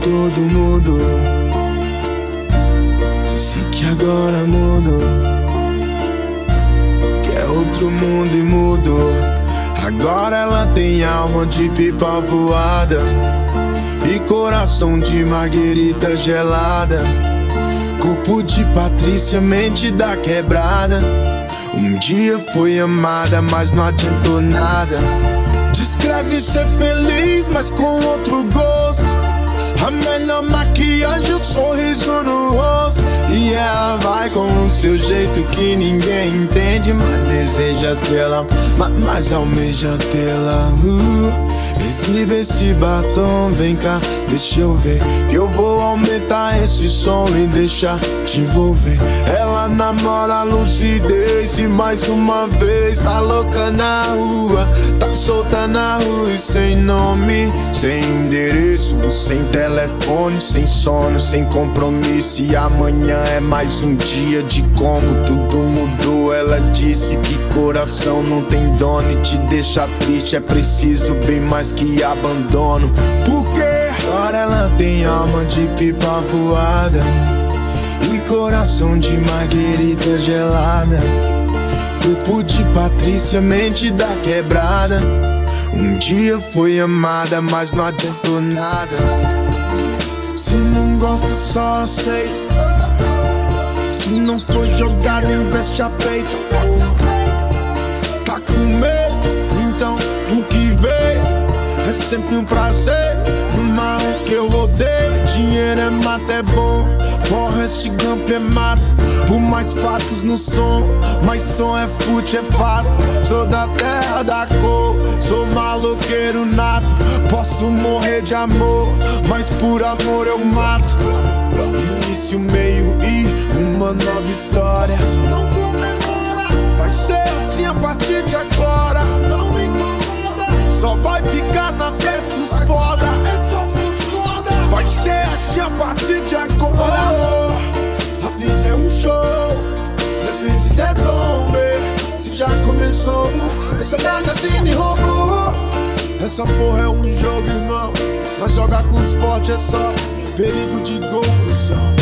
tudo mudou. Disse que agora mudou. Que é outro mundo e mudou. Agora ela tem alma de pipa voada e coração de marguerita gelada. Corpo de Patrícia, mente da quebrada. Um dia foi amada, mas não adiantou nada. Descreve ser feliz, mas com outro gosto. A melhor maquiagem, o sorriso no rosto. E ela vai com o seu jeito que ninguém entende. Mas deseja tê-la, mas, mas almeja tê-la. Uh. Exibe esse batom, vem cá, deixa eu ver. Que eu vou aumentar esse som e deixar te envolver. Ela namora a lucidez e mais uma vez tá louca na rua. Tá solta na rua e sem nome, sem endereço, sem telefone, sem sono, sem compromisso. E amanhã é mais um dia de como tudo mudou. Ela disse que coração não tem dono e te deixa triste. É preciso bem mais que abandono. Porque agora ela tem alma de pipa voada e coração de marguerita gelada. Corpo de Patrícia, mente da quebrada. Um dia foi amada, mas não adiantou nada. Se não gosta, só aceita. Se não for jogado, investe a peito. Tá com medo? Então o que veio é sempre um prazer. Mas que eu odeio, dinheiro é mata, é bom. Forrest Gump é mato, por mais fatos no som. Mas som é fute, é fato. Sou da terra da cor, sou maloqueiro nato. Posso morrer de amor, mas por amor eu mato. Início, meio e uma nova história. Vai ser assim a partir de agora. Só vai ficar na festa dos foda. Vai ser assim a partir de agora. A vida é um show, às vezes é bom ver se já começou. Essa magazine roubou. Essa porra é um jogo, irmão. Mas jogar com os fortes é só perigo de gol, cuzão.